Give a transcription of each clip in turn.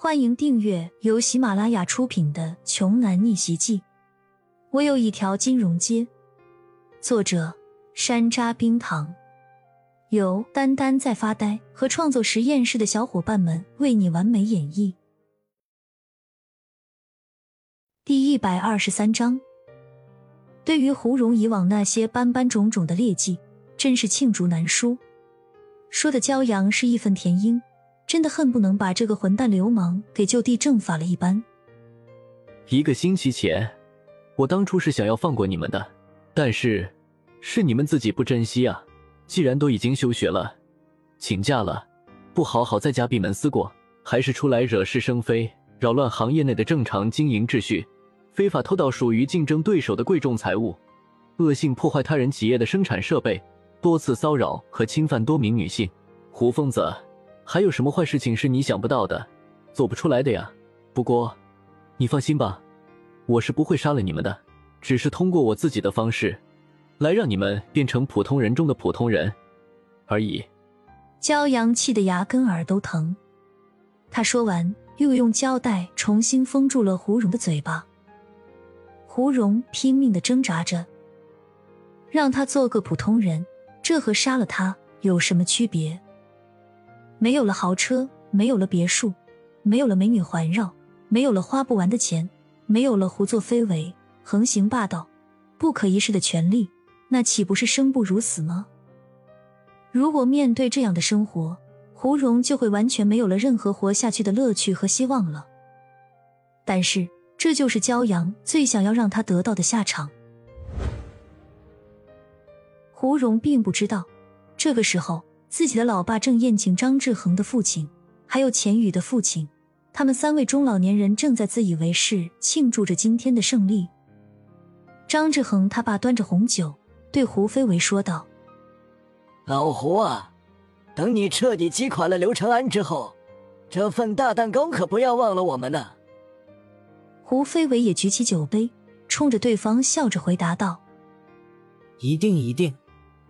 欢迎订阅由喜马拉雅出品的《穷男逆袭记》。我有一条金融街。作者：山楂冰糖，由丹丹在发呆和创作实验室的小伙伴们为你完美演绎。第一百二十三章。对于胡蓉以往那些斑斑种种的劣迹，真是罄竹难书。说的骄阳是义愤填膺。真的恨不能把这个混蛋流氓给就地正法了一般。一个星期前，我当初是想要放过你们的，但是是你们自己不珍惜啊！既然都已经休学了，请假了，不好好在家闭门思过，还是出来惹是生非，扰乱行业内的正常经营秩序，非法偷盗属于竞争对手的贵重财物，恶性破坏他人企业的生产设备，多次骚扰和侵犯多名女性，胡疯子！还有什么坏事情是你想不到的、做不出来的呀？不过，你放心吧，我是不会杀了你们的，只是通过我自己的方式，来让你们变成普通人中的普通人而已。骄阳气得牙根耳都疼，他说完，又用胶带重新封住了胡蓉的嘴巴。胡蓉拼命的挣扎着，让他做个普通人，这和杀了他有什么区别？没有了豪车，没有了别墅，没有了美女环绕，没有了花不完的钱，没有了胡作非为、横行霸道、不可一世的权利，那岂不是生不如死吗？如果面对这样的生活，胡蓉就会完全没有了任何活下去的乐趣和希望了。但是，这就是骄阳最想要让他得到的下场。胡蓉并不知道，这个时候。自己的老爸正宴请张志恒的父亲，还有钱宇的父亲，他们三位中老年人正在自以为是庆祝着今天的胜利。张志恒他爸端着红酒对胡飞为说道：“老胡啊，等你彻底击垮了刘长安之后，这份大蛋糕可不要忘了我们呢。”胡飞伟也举起酒杯，冲着对方笑着回答道：“一定一定，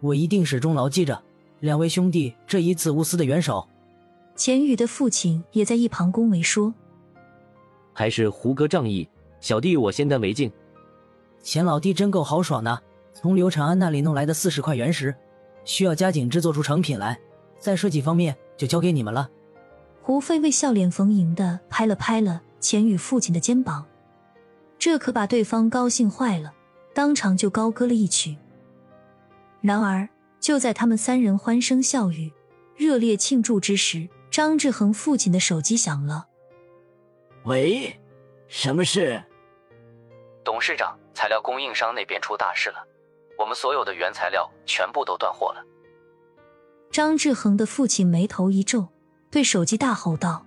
我一定始终牢记着。”两位兄弟这一次无私的援手，钱宇的父亲也在一旁恭维说：“还是胡哥仗义，小弟我先干为敬。”钱老弟真够豪爽的，从刘长安那里弄来的四十块原石，需要加紧制作出成品来，在设计方面就交给你们了。胡飞为笑脸逢迎的拍了拍了钱宇父亲的肩膀，这可把对方高兴坏了，当场就高歌了一曲。然而。就在他们三人欢声笑语、热烈庆祝之时，张志恒父亲的手机响了。喂，什么事？董事长，材料供应商那边出大事了，我们所有的原材料全部都断货了。张志恒的父亲眉头一皱，对手机大吼道：“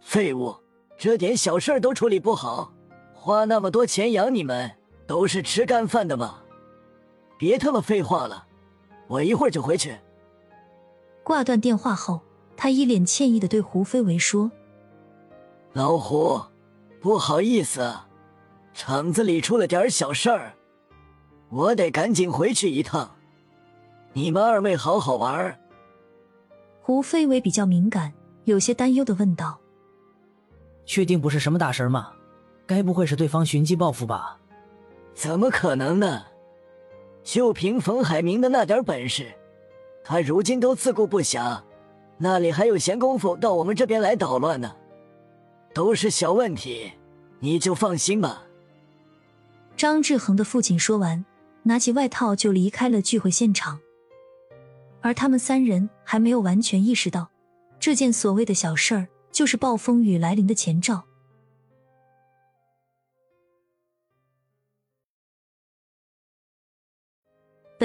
废物，这点小事都处理不好，花那么多钱养你们，都是吃干饭的吗？别他妈废话了！”我一会儿就回去。挂断电话后，他一脸歉意的对胡飞为说：“老胡，不好意思，厂子里出了点小事儿，我得赶紧回去一趟。你们二位好好玩。”胡飞为比较敏感，有些担忧的问道：“确定不是什么大事吗？该不会是对方寻机报复吧？”“怎么可能呢？”就凭冯海明的那点本事，他如今都自顾不暇，那里还有闲工夫到我们这边来捣乱呢？都是小问题，你就放心吧。张志恒的父亲说完，拿起外套就离开了聚会现场。而他们三人还没有完全意识到，这件所谓的小事儿，就是暴风雨来临的前兆。